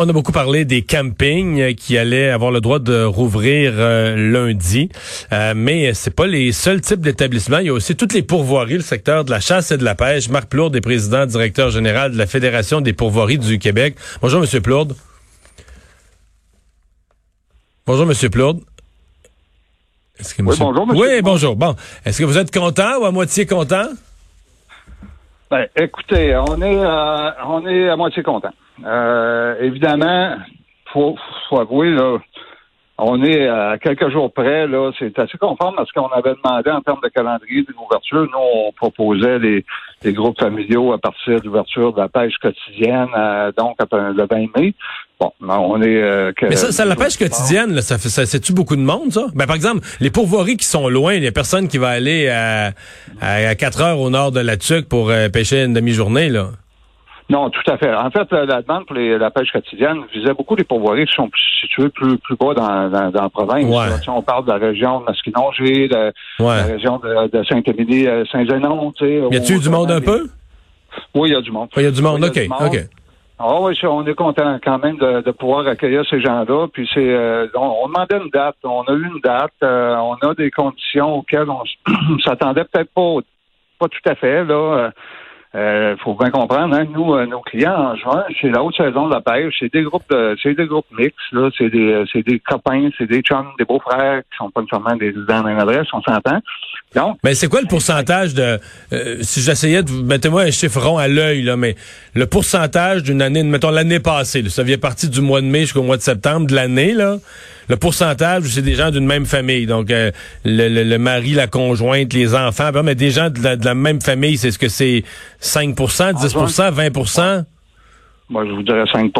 On a beaucoup parlé des campings euh, qui allaient avoir le droit de rouvrir euh, lundi, euh, mais c'est pas les seuls types d'établissements. Il y a aussi toutes les pourvoiries, le secteur de la chasse et de la pêche. Marc Plourde est président directeur général de la Fédération des pourvoiries du Québec. Bonjour, Monsieur Plourde. Bonjour, Monsieur Plourde. Que Oui, bonjour, monsieur. Oui, bonjour. Bon, est-ce que vous êtes content ou à moitié content? Ben, écoutez, on est, on est à moitié content. Euh, évidemment, faut, faut avouer, là, on est à quelques jours près, là, c'est assez conforme à ce qu'on avait demandé en termes de calendrier d'ouverture. Nous, on proposait les, groupes familiaux à partir d'ouverture de la pêche quotidienne, euh, donc le 20 mai. Bon, on est. Euh, Mais ça, ça la pêche quotidienne, là, ça ça, c'est-tu beaucoup de monde, ça? Ben, par exemple, les pourvoiries qui sont loin, il y a personne qui va aller à, à, 4 heures au nord de la Tuque pour euh, pêcher une demi-journée, là. Non, tout à fait. En fait, la demande pour la pêche quotidienne visait beaucoup les pourvoiries qui sont situés plus, plus bas dans, dans, dans la province. Si on parle de la région de Masquinongé, de, la région de, de Saint-Émilie, euh, sais. Y a-tu du monde un peu? Oui, il y a du monde. Il y a du monde, OK, OK. Ah oui, on est content quand même de, de pouvoir accueillir ces gens-là. Puis c'est, euh, on, demandait une date, on a eu une date, euh, on a des conditions auxquelles on s'attendait peut-être pas, pas tout à fait là. Euh, faut bien comprendre, hein, nous, euh, nos clients en juin, c'est la haute saison de la pêche, c'est des groupes de, c'est des groupes mixtes, là, c'est des, euh, c'est des copains, c'est des chums, des beaux-frères qui sont pas nécessairement des dans la adresse, on s'entend. Donc. Mais c'est quoi le pourcentage de, si j'essayais de, mettez-moi un chiffre rond à l'œil, là, mais le pourcentage d'une année, mettons l'année passée, ça vient partir du mois de mai jusqu'au mois de septembre de l'année, là, le pourcentage, c'est des gens d'une même famille. Donc, le, le, mari, la conjointe, les enfants, mais des gens de la, de la même famille, c'est ce que c'est 5% 10% 20 moi, je vous dirais 5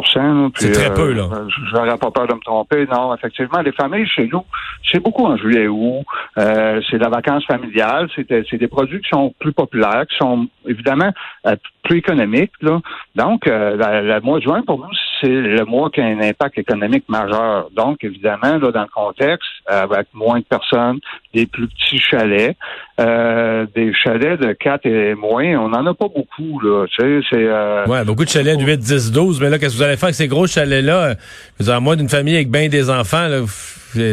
C'est très peu, là. Euh, je n'aurais pas peur de me tromper. Non, effectivement, les familles chez nous, c'est beaucoup en juillet août. Euh, c'est la vacance familiale. C'est des produits qui sont plus populaires, qui sont évidemment euh, plus économiques. Là. Donc, le mois de juin, pour nous, c'est le mois qui a un impact économique majeur. Donc, évidemment, là, dans le contexte, avec moins de personnes, des plus petits chalets, euh, des chalets de 4 et moins, on n'en a pas beaucoup, là. Tu sais, c'est... Euh, ouais, beaucoup de chalets de 8, 10, 12, mais là, qu'est-ce que vous allez faire avec ces gros chalets-là? Vous avez moins d'une famille avec bien des enfants, là,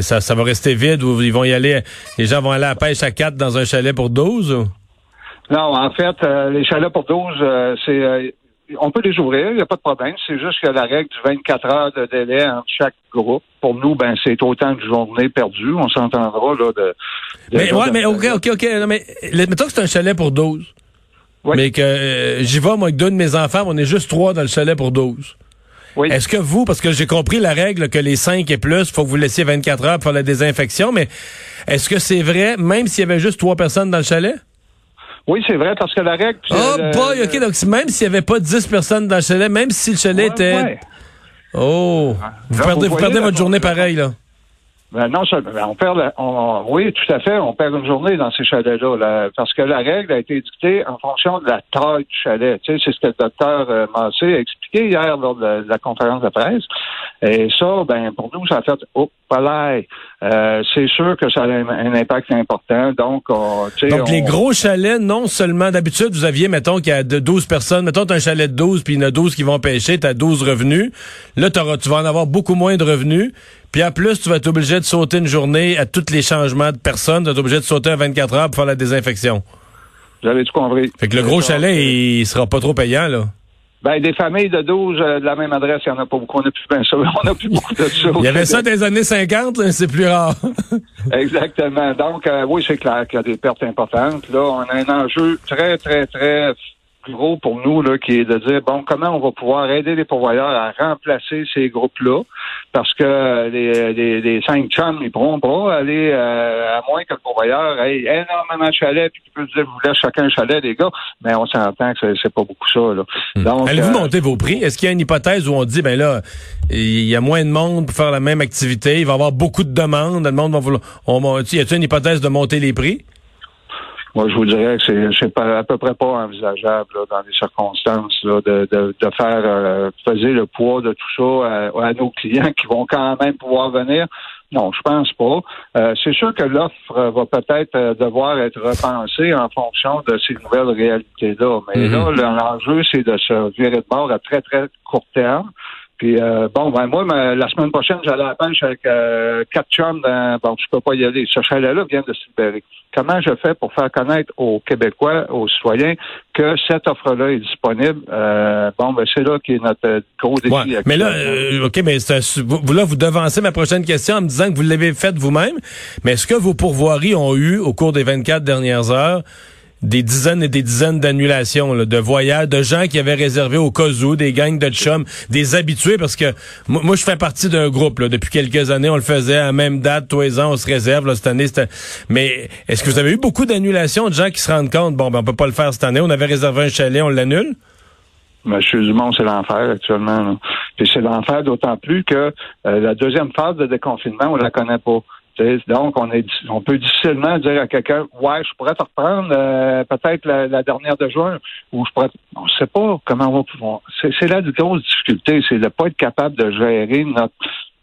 ça, ça va rester vide ou ils vont y aller, les gens vont aller à la pêche à 4 dans un chalet pour 12? Non, en fait, euh, les chalets pour 12, c'est on peut les ouvrir, il n'y a pas de problème. C'est juste que la règle du 24 heures de délai entre chaque groupe, pour nous, ben c'est autant de journées perdues. On s'entendra là de. mais ouais, mais ok, ok, ok. mais mettons que c'est un chalet pour 12. Mais que euh, j'y vais, moi, avec deux de mes enfants, on est juste trois dans le chalet pour 12. Oui. Est-ce que vous, parce que j'ai compris la règle que les 5 et plus, faut que vous laissiez 24 heures pour la désinfection, mais est-ce que c'est vrai, même s'il y avait juste trois personnes dans le chalet? Oui, c'est vrai, parce que la règle... Oh boy, OK, donc même s'il n'y avait pas 10 personnes dans le chalet, même si le chalet était... Oh, vous perdez, vous, perdez votre journée pareil, là. Ben non, ben, on perd, on, oui, tout à fait, on perd une journée dans ces chalets-là, parce que la règle a été dictée en fonction de la taille du chalet. Tu sais, c'est ce que le docteur euh, Massé a expliqué hier lors de, la conférence de presse. Et ça, ben pour nous, ça a fait, oh, pas euh, c'est sûr que ça a un, impact important. Donc, donc les gros chalets, non seulement d'habitude, vous aviez, mettons, qu'il y a de 12 personnes, mettons, as un chalet de 12, puis il y en a 12 qui vont pêcher, tu as 12 revenus. Là, tu vas en avoir beaucoup moins de revenus. Puis en plus, tu vas être obligé de sauter une journée à tous les changements de personnes. Tu vas être obligé de sauter à 24 heures pour faire la désinfection. J'avais tout compris. Fait que le gros chalet, il sera pas trop payant, là. Ben, des familles de 12 euh, de la même adresse, il n'y en a pas beaucoup. On n'a plus bien ça. On n'a plus beaucoup de ça. il y avait ça des années 50, c'est plus rare. Exactement. Donc, euh, oui, c'est clair qu'il y a des pertes importantes. Là, on a un enjeu très, très, très gros pour nous, là, qui est de dire, bon, comment on va pouvoir aider les pourvoyeurs à remplacer ces groupes-là, parce que les, les, les cinq chums, ils pourront pas aller, euh, à moins que le pourvoyeur ait énormément de chalets, puis qu'il peut dire, vous laissez chacun un chalet, les gars, mais on s'entend que c'est pas beaucoup ça, là. Hmm. Donc, Allez-vous euh, monter vos prix? Est-ce qu'il y a une hypothèse où on dit, ben là, il y a moins de monde pour faire la même activité, il va y avoir beaucoup de demandes, le monde va vouloir, on, y a-t-il une hypothèse de monter les prix? Moi, je vous dirais que c'est à peu près pas envisageable dans les circonstances de, de, de, faire euh, peser le poids de tout ça à, nos clients qui vont quand même pouvoir venir. Non, je pense pas. Euh, c'est sûr que l'offre va peut-être euh, devoir être repensée en fonction de ces nouvelles réalités-là. Mais mm-hmm. là, l'enjeu, c'est de se virer de bord à très, très court terme Puis euh, bon, ben moi, la semaine prochaine, j'allais à la pêche avec euh, quatre chums dans bon, je peux pas y aller. Ce chalet-là vient de se libérer. Comment je fais pour faire connaître aux Québécois, aux citoyens, que cette offre-là est disponible? Euh, bon, ben c'est là qui est notre gros défi. mais là, OK, mais vous, là, vous devancez ma prochaine question en me disant que vous l'avez faite vous-même. Mais est-ce que vos pourvoiries ont eu, au cours des 24 dernières heures, des dizaines et des dizaines d'annulations de voyages, de gens qui avaient réservé au cas des gangs de chums, des habitués, parce que moi, je fais partie d'un groupe. Là, depuis quelques années, on le faisait à la même date, tous les ans, on se réserve. Là, cette année. Mais est-ce que vous avez eu beaucoup d'annulations de gens qui se rendent compte, bon, ben, on peut pas le faire cette année, on avait réservé un chalet, on l'annule? Monsieur Dumont, c'est l'enfer actuellement. Puis c'est l'enfer d'autant plus que euh, la deuxième phase de déconfinement, on la connaît pas. Donc, on, est, on peut difficilement dire à quelqu'un, ouais, je pourrais te reprendre euh, peut-être la, dernière de juin, ou je pourrais. On ne sait pas comment on va pouvoir. C'est là la grosse difficulté, c'est de ne pas être capable de gérer notre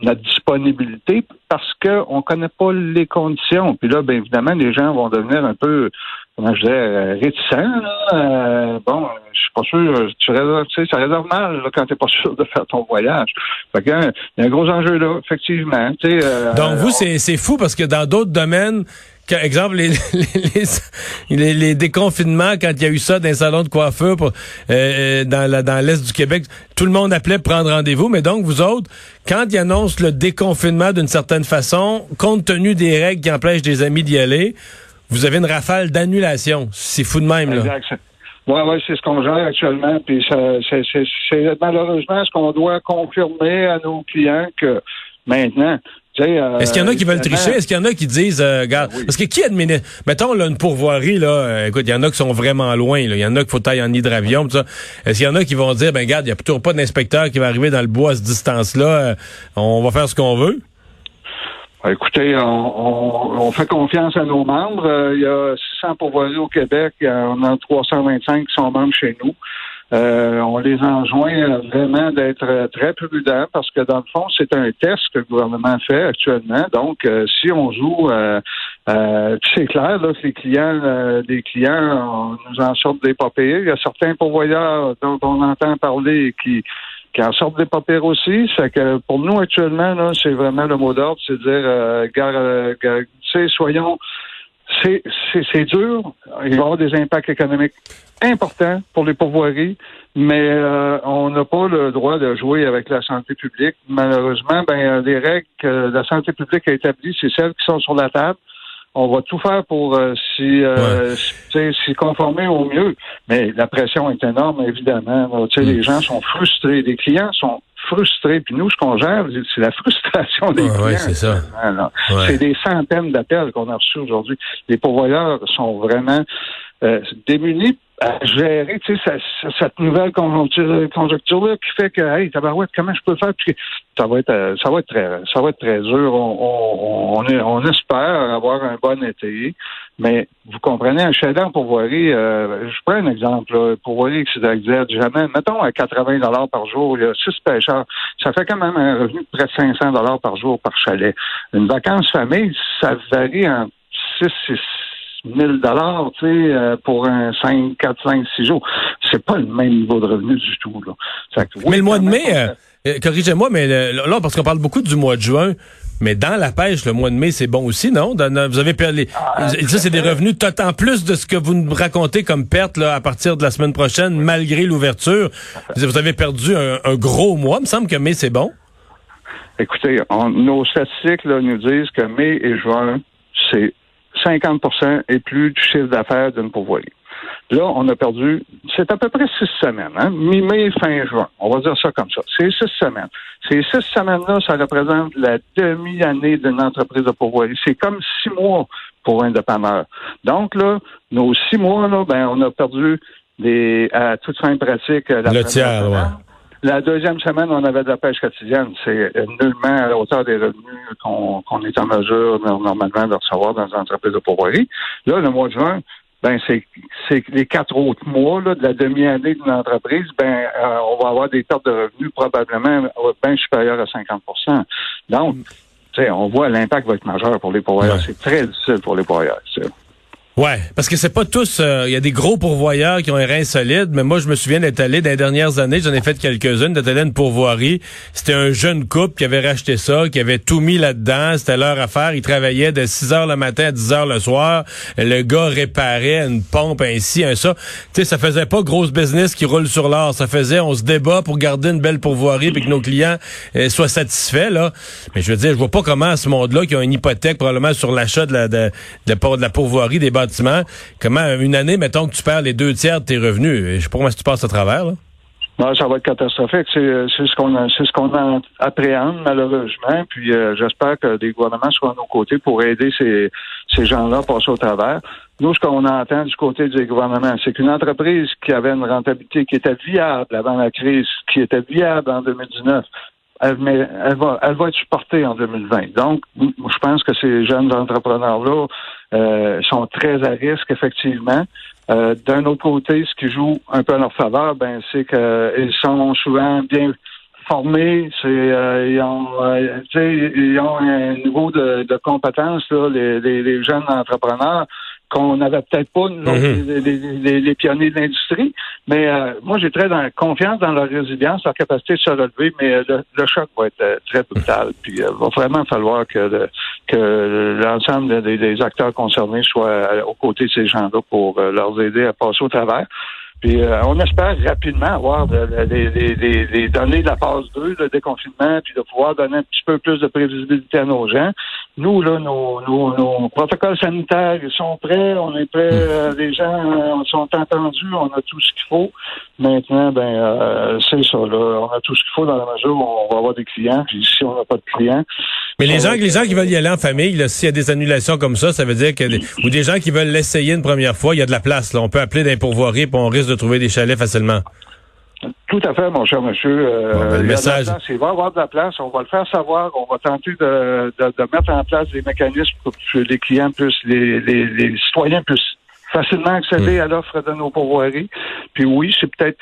notre disponibilité parce qu'on ne connaît pas les conditions. Puis là, bien évidemment, les gens vont devenir un peu, comment je dirais, euh, réticents. Euh, bon, je suis pas sûr, tu réserves, tu sais, ça réserve mal quand tu n'es pas sûr de faire ton voyage. Fait que, hein, il y a un gros enjeu là, effectivement. Euh, Donc vous, c'est fou parce que dans d'autres domaines, exemple, les, les, les, déconfinements, quand il y a eu ça dans les salons de coiffure pour, euh, dans, dans l'Est du Québec, tout le monde appelait pour prendre rendez-vous. Mais donc, vous autres, quand ils annoncent le déconfinement d'une certaine façon, compte tenu des règles qui empêchent des amis d'y aller, vous avez une rafale d'annulation. C'est fou de même, là. Oui, oui, c'est ce qu'on gère actuellement. Puis c'est malheureusement ce qu'on doit confirmer à nos clients que maintenant, euh, Est-ce qu'il y en a qui veulent tricher? Est-ce qu'il y en a qui disent, euh, regarde, parce que qui administre, mettons, là, une pourvoirie, là, euh, écoute, il y en a qui sont vraiment loin, Il y en a qu'il faut tailler en hydravion, tout ça. Est-ce qu'il y en a qui vont dire, ben, regarde, il n'y a toujours pas d'inspecteur qui va arriver dans le bois à cette distance-là, on va faire ce qu'on veut? Écoutez, on, fait confiance à nos membres. Il y a 600 pourvoiries au Québec. On en a 325 qui sont membres chez nous. Euh, on les enjoint vraiment d'être très prudents parce que dans le fond, c'est un test que le gouvernement fait actuellement. Donc, euh, si on joue, euh, c'est clair là, que les clients, des clients, nous en sortent des papiers. Il y a certains pourvoyeurs dont on entend parler qui qui en sortent des papiers aussi. C'est que pour nous actuellement, là, c'est vraiment le mot d'ordre, c'est de dire, gare, soyons c'est dur. Il va y avoir des impacts économiques importants pour les pourvoiries, mais euh, on n'a pas le droit de jouer avec la santé publique. Malheureusement, ben les règles que la santé publique a établies, c'est celles qui sont sur la table. On va tout faire pour euh, euh, s'y conformer au mieux. Mais la pression est énorme, évidemment. sais, Les mm. gens sont frustrés. Les clients sont frustrés. Puis nous, ce qu'on gère, c'est la frustration des clients. c'est ça. C'est des centaines d'appels qu'on a reçus aujourd'hui. Les pourvoyeurs sont vraiment euh, démunis à gérer tu sais, cette nouvelle conjoncture-là qui fait que, hey, tabarouette, comment je peux faire? Puis ça va être, euh, ça va être très, ça va être très dur. On, on, on, espère avoir un bon été, mais vous comprenez, un chalet en pourvoirie, euh, je prends un exemple, là, pourvoirie qui s'exagère jamais. Mettons à 80 dollars par jour, il y a six pêcheurs. Ça fait quand même un revenu de près de 500 dollars par jour par chalet. Une vacance famille, ça varie en 6, 6 1000 dollars, tu sais, euh, pour un 5, 4, 5, 6 jours. C'est pas le même niveau de revenu du tout, là. mais le mois de mai, euh, euh, corrigez-moi, mais là, parce qu'on parle beaucoup du mois de juin, mais dans la pêche, le mois de mai, c'est bon aussi, non? vous avez perdu. Ah, ça, c'est des revenus tout en plus de ce que vous nous racontez comme perte là, à partir de la semaine prochaine, malgré l'ouverture. Vous avez perdu un, gros mois. Il me semble que mai, c'est bon. Écoutez, nos statistiques là, nous disent que mai et juin, c'est 50% et plus du chiffre d'affaires d'une pourvoirie. Là, on a perdu, c'est à peu près six semaines, hein? mi-mai, fin juin. On va dire ça comme ça. C'est six semaines. Ces six semaines-là, ça représente la demi-année d'une entreprise de pourvoirie. C'est comme six mois pour un dépanneur. Donc, là, nos six mois, là, ben, on a perdu des, à toute fin pratique, la le tiers, ouais. La deuxième semaine, on avait de la pêche quotidienne. C'est nullement à la hauteur des revenus qu'on est en mesure normalement de recevoir dans les entreprises de pourvoirie. Là, le mois de juin, ben c'est les quatre autres mois là, de la demi-année d'une entreprise, ben euh, on va avoir des pertes de revenus probablement bien supérieures à 50% Donc, on voit l'impact va être majeur pour les pourvoyeurs. C'est très difficile pour les pourvoyeurs. Ouais, parce que c'est pas tous. Il y a des gros pourvoyeurs qui ont un rein solide, mais moi je me souviens d'être allé dans les dernières années, j'en ai fait quelques-unes, d'être allé à une pourvoirie. C'était un jeune couple qui avait racheté ça, qui avait tout mis là-dedans. C'était leur affaire. Ils travaillaient de 6 heures le matin à 10 heures le soir. Le gars réparait une pompe ainsi, un ça. Tu sais, ça faisait pas grosse business qui roule sur l'or. Ça faisait, on se débat pour garder une belle pourvoirie puis que nos clients euh, soient satisfaits là. Mais je veux dire, je vois pas comment ce monde-là qui a une hypothèque probablement sur l'achat de la de, de, de la pourvoirie des comment une année, mettons que tu perds les deux tiers de tes revenus, je sais pas comment tu passes à travers, là. Ça va être catastrophique. C'est, ce qu'on ce appréhende malheureusement. Puis euh, j'espère que les gouvernements soient à nos côtés pour aider ces, ces gens-là à passer au travers. Nous, ce qu'on entend du côté des gouvernements, c'est qu'une entreprise qui avait une rentabilité qui était viable avant la crise, qui était viable en 2019, elle, va, elle va être supportée en 2020. Donc, je pense que ces jeunes entrepreneurs-là euh, sont très à risque, effectivement. Euh, d'un autre côté, ce qui joue un peu à leur faveur, ben, c'est qu'ils sont souvent bien formés, c'est euh, ils ont ils ont un niveau de, de compétence là, les, les, jeunes entrepreneurs qu'on n'avait peut-être pas nous, mhm. les, pionniers de l'industrie. Mais euh, moi, j'ai très dans, confiance dans leur résilience, leur capacité de se relever, mais euh, le, choc va être euh, très brutal. Puis il va vraiment falloir que, que l'ensemble des, acteurs concernés soient aux côtés de ces gens-là pour leur aider à passer au travers. Puis on espère rapidement avoir des données de la phase 2, le déconfinement, puis de pouvoir donner un petit peu plus de prévisibilité à nos gens. Nous, là, nos, nos, nos, protocoles sanitaires, ils sont prêts, on est prêts, hmm. euh, les gens euh, sont entendus, on a tout ce qu'il faut. Maintenant, ben, euh, c'est ça, là, on a tout ce qu'il faut dans la mesure où on va avoir des clients, puis si on n'a pas de clients. Mais les gens, les gens qui veulent y aller en famille, s'il y a des annulations comme ça, ça veut dire que, ou des gens qui veulent l'essayer une première fois, il y a de la place, là. On peut appeler d'un pourvoirie, puis on risque de trouver des chalets facilement. Tout à fait, mon cher monsieur. Euh, ben, le message. il va y avoir de la place. On va le faire savoir. On va tenter de, de, mettre en place des mécanismes pour que les clients puissent, les, les, les citoyens puissent facilement accéder hmm. à l'offre de nos pourvoiries. Puis oui, c'est peut-être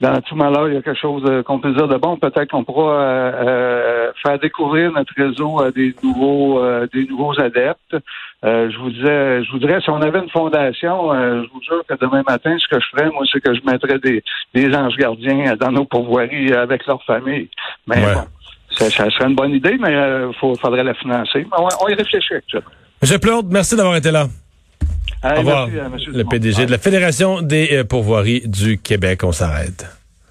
dans tout malheur, il y a quelque chose euh, qu'on peut dire de bon. Peut-être qu'on pourra euh, euh, faire découvrir notre réseau à des nouveaux des nouveaux adeptes. je vous disais, je voudrais, si on avait une fondation, je vous jure que demain matin, ce que je ferais, moi, c'est que je mettrais des, des anges gardiens dans nos pourvoiries avec leur famille. Mais bon, ça, serait une bonne idée, mais il faudrait la financer. On, on y réfléchit actuellement. Monsieur Plaude, merci d'avoir été là. Au revoir. le PDG de la Fédération des pourvoiries du Québec. On s'arrête.